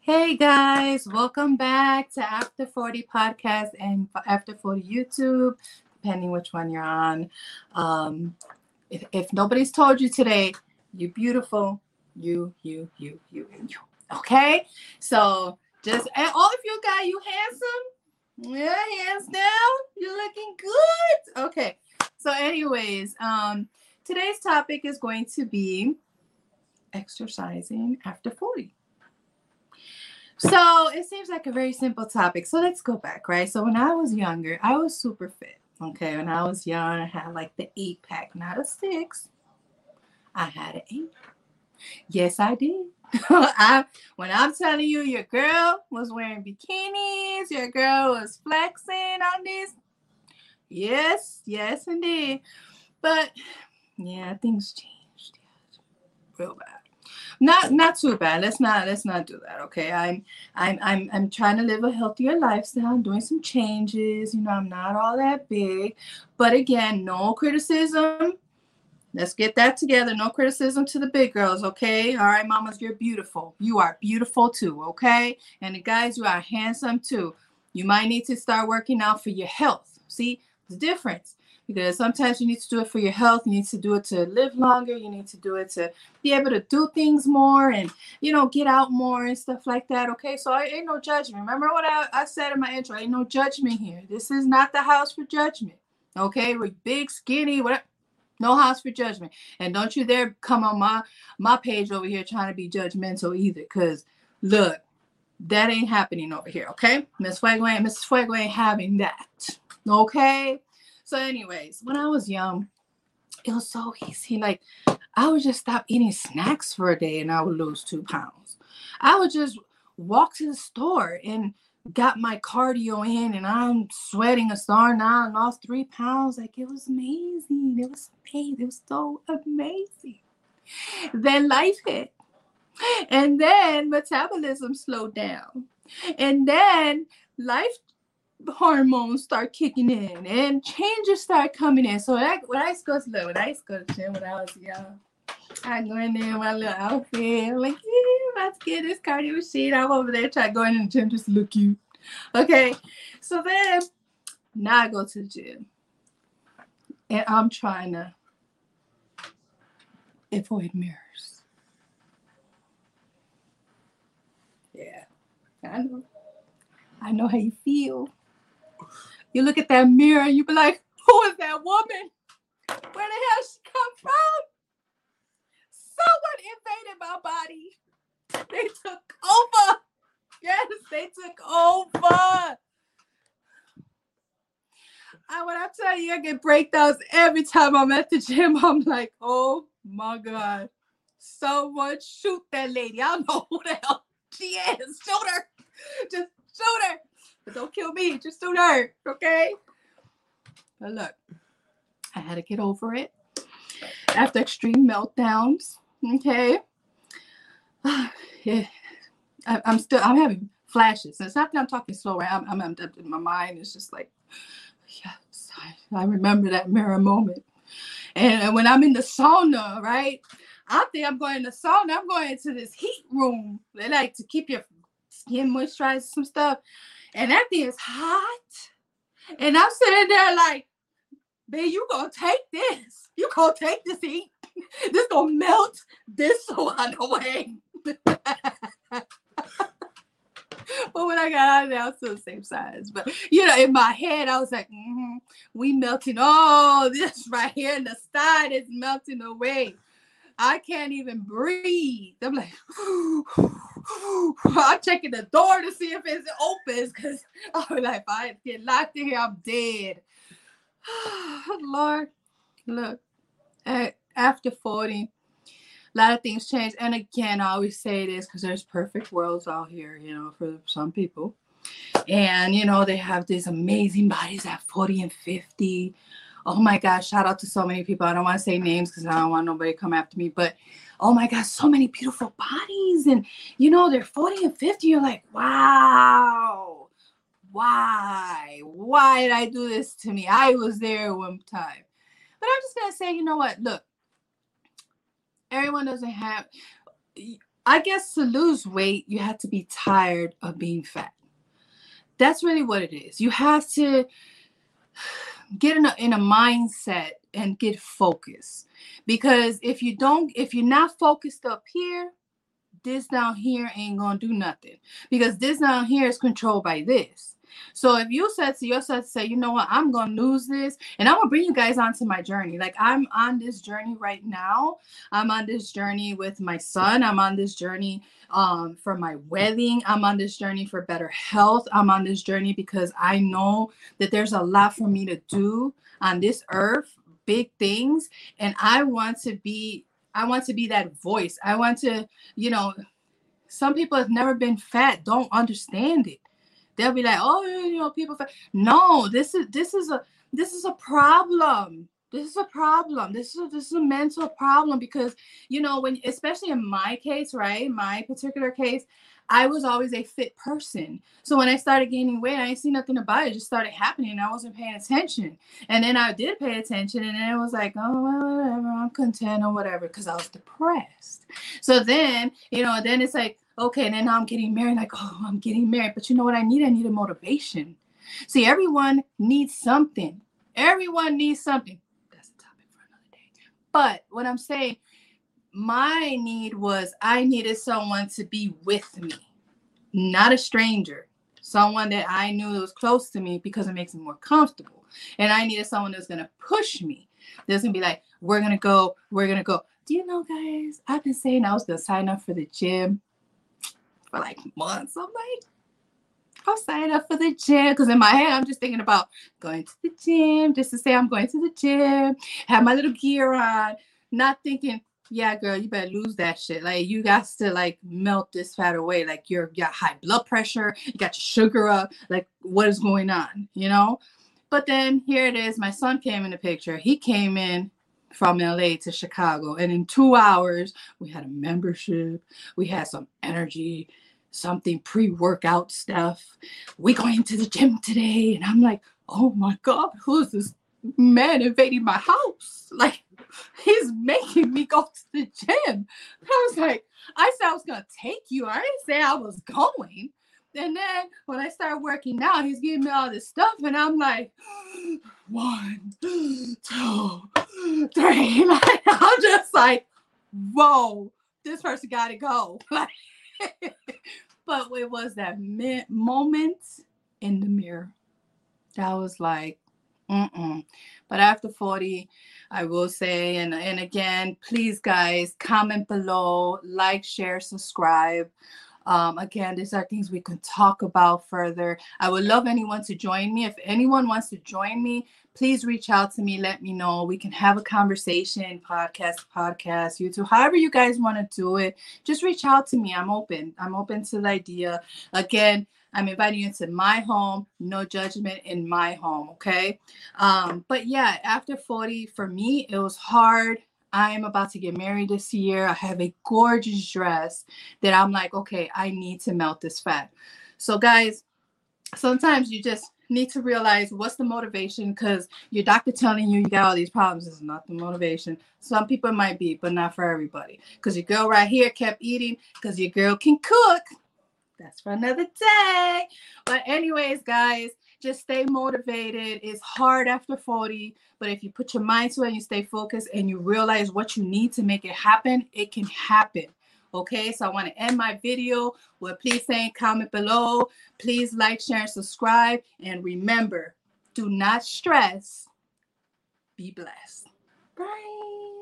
Hey guys, welcome back to After 40 Podcast and After 40 YouTube, depending which one you're on. Um, if, if nobody's told you today, you're beautiful. You, you, you, you, and you. Okay? So just and all of you guys, you handsome. Yeah, hands down. You're looking good. Okay. So, anyways, um, today's topic is going to be exercising after 40. So it seems like a very simple topic. So let's go back, right? So when I was younger, I was super fit. Okay. When I was young, I had like the eight pack, not a six. I had an eight. Yes, I did. I when I'm telling you your girl was wearing bikinis, your girl was flexing on this. Yes, yes, indeed. But yeah, things changed. Real bad not not too bad. Let's not let's not do that okay? I'm i'm i'm, I'm trying to live a healthier lifestyle. I'm doing some changes. You know i'm not all that big. But again no criticism. Let's get that together. No criticism to the big girls okay? All right mamas you're beautiful. You are beautiful too okay? And the guys you are handsome too. You might need to start working out for your health. See the difference because sometimes you need to do it for your health you need to do it to live longer you need to do it to be able to do things more and you know get out more and stuff like that okay? So I ain't no judgment. Remember what I, I said in my intro ain't no judgment here. This is not the house for judgment okay? We're big skinny whatever no house for judgment. And don't you dare come on my my page over here trying to be judgmental either because look that ain't happening over here okay? Miss fuego miss fuego ain't having that okay so, anyways, when I was young, it was so easy. Like, I would just stop eating snacks for a day and I would lose two pounds. I would just walk to the store and got my cardio in and I'm sweating a star now and lost three pounds. Like it was amazing. It was amazing. It was so amazing. Then life hit. And then metabolism slowed down. And then life hormones start kicking in and changes start coming in. So when I, when I to go to when I to to gym when I was young, I go in there in my little outfit. I'm like, yeah, let's get this cardio machine. I'm over there trying to go in the gym just to look cute. Okay. So then now I go to the gym. And I'm trying to avoid mirrors. Yeah. I know. I know how you feel. You look at that mirror and you be like, who is that woman? Where the hell she come from? Someone invaded my body. They took over. Yes, they took over. I when I tell you I get breakdowns every time I'm at the gym, I'm like, oh my God. Someone shoot that lady. I don't know who the hell she is. Shoot her. Just shoot her. But don't kill me. Just don't hurt. Okay. But look, I had to get over it after extreme meltdowns. Okay. yeah. I, am still, I'm having flashes. It's not that I'm talking slow. I'm, I'm, I'm, my mind is just like, yes, I, I remember that mirror moment. And when I'm in the sauna, right? I think I'm going to sauna. I'm going into this heat room. They like to keep your skin moisturized, some stuff and that thing is hot. And I'm sitting there like, man, you gonna take this. You gonna take this heat. This gonna melt this one away. but when I got out of there, I was still the same size. But you know, in my head, I was like, mm-hmm, we melting all this right here, and the side is melting away. I can't even breathe. I'm like, I'm checking the door to see if it's open because I'm like, if I get locked in here, I'm dead. Lord, look, after 40, a lot of things change. And again, I always say this because there's perfect worlds out here, you know, for some people. And, you know, they have these amazing bodies at 40 and 50 oh my gosh, shout out to so many people. I don't want to say names because I don't want nobody to come after me, but oh my gosh, so many beautiful bodies. And you know, they're 40 and 50. You're like, wow, why? Why did I do this to me? I was there one time. But I'm just gonna say, you know what? Look, everyone doesn't have I guess to lose weight, you have to be tired of being fat. That's really what it is. You have to get in a, in a mindset and get focused. Because if you don't, if you're not focused up here, this down here ain't gonna do nothing. Because this down here is controlled by this. So if you said to yourself, say, you know what, I'm gonna lose this, and I'm gonna bring you guys onto my journey. Like I'm on this journey right now. I'm on this journey with my son. I'm on this journey um, for my wedding. I'm on this journey for better health. I'm on this journey because I know that there's a lot for me to do on this earth, big things, and I want to be. I want to be that voice. I want to, you know, some people have never been fat, don't understand it they'll be like, oh, you know, people. No, this is this is a this is a problem. This is a problem. This is a, this is a mental problem because you know when, especially in my case, right, my particular case, I was always a fit person. So when I started gaining weight, I didn't see nothing about it. It just started happening. I wasn't paying attention. And then I did pay attention. And then it was like, oh, well, whatever, I'm content or whatever, because I was depressed. So then, you know, then it's like, okay, and then now I'm getting married. Like, oh, I'm getting married. But you know what I need? I need a motivation. See, everyone needs something. Everyone needs something. That's a topic for another day. But what I'm saying, my need was I needed someone to be with me, not a stranger, someone that I knew was close to me because it makes me more comfortable. And I needed someone that's going to push me. That's going to be like, we're going to go, we're going to go. Do you know, guys? I've been saying I was going to sign up for the gym for like months. I'm like, I'll sign up for the gym because in my head I'm just thinking about going to the gym just to say I'm going to the gym, have my little gear on, not thinking, yeah, girl, you better lose that shit. Like you got to like melt this fat away. Like you're you got high blood pressure, you got your sugar up. Like what is going on, you know? But then here it is. My son came in the picture. He came in from LA to Chicago, and in two hours we had a membership. We had some energy something pre-workout stuff. We going to the gym today. And I'm like, oh my God, who's this man invading my house? Like he's making me go to the gym. I was like, I said I was gonna take you. I didn't say I was going. And then when I start working out, he's giving me all this stuff, and I'm like, one, two, three. Like, I'm just like, whoa, this person gotta go. but it was that moment in the mirror that was like, mm-mm. But after 40, I will say, and, and again, please, guys, comment below, like, share, subscribe. Um, again, these are things we can talk about further. I would love anyone to join me. If anyone wants to join me, please reach out to me. Let me know. We can have a conversation, podcast, podcast, YouTube, however you guys want to do it. Just reach out to me. I'm open. I'm open to the idea. Again, I'm inviting you into my home, no judgment in my home. Okay. Um, but yeah, after 40, for me, it was hard. I'm about to get married this year. I have a gorgeous dress that I'm like, okay, I need to melt this fat. So, guys, sometimes you just need to realize what's the motivation because your doctor telling you you got all these problems is not the motivation. Some people might be, but not for everybody. Because your girl right here kept eating because your girl can cook. That's for another day. But, anyways, guys, just stay motivated. It's hard after 40, but if you put your mind to it and you stay focused and you realize what you need to make it happen, it can happen. Okay, so I want to end my video with please saying comment below. Please like, share, and subscribe. And remember, do not stress. Be blessed. Bye.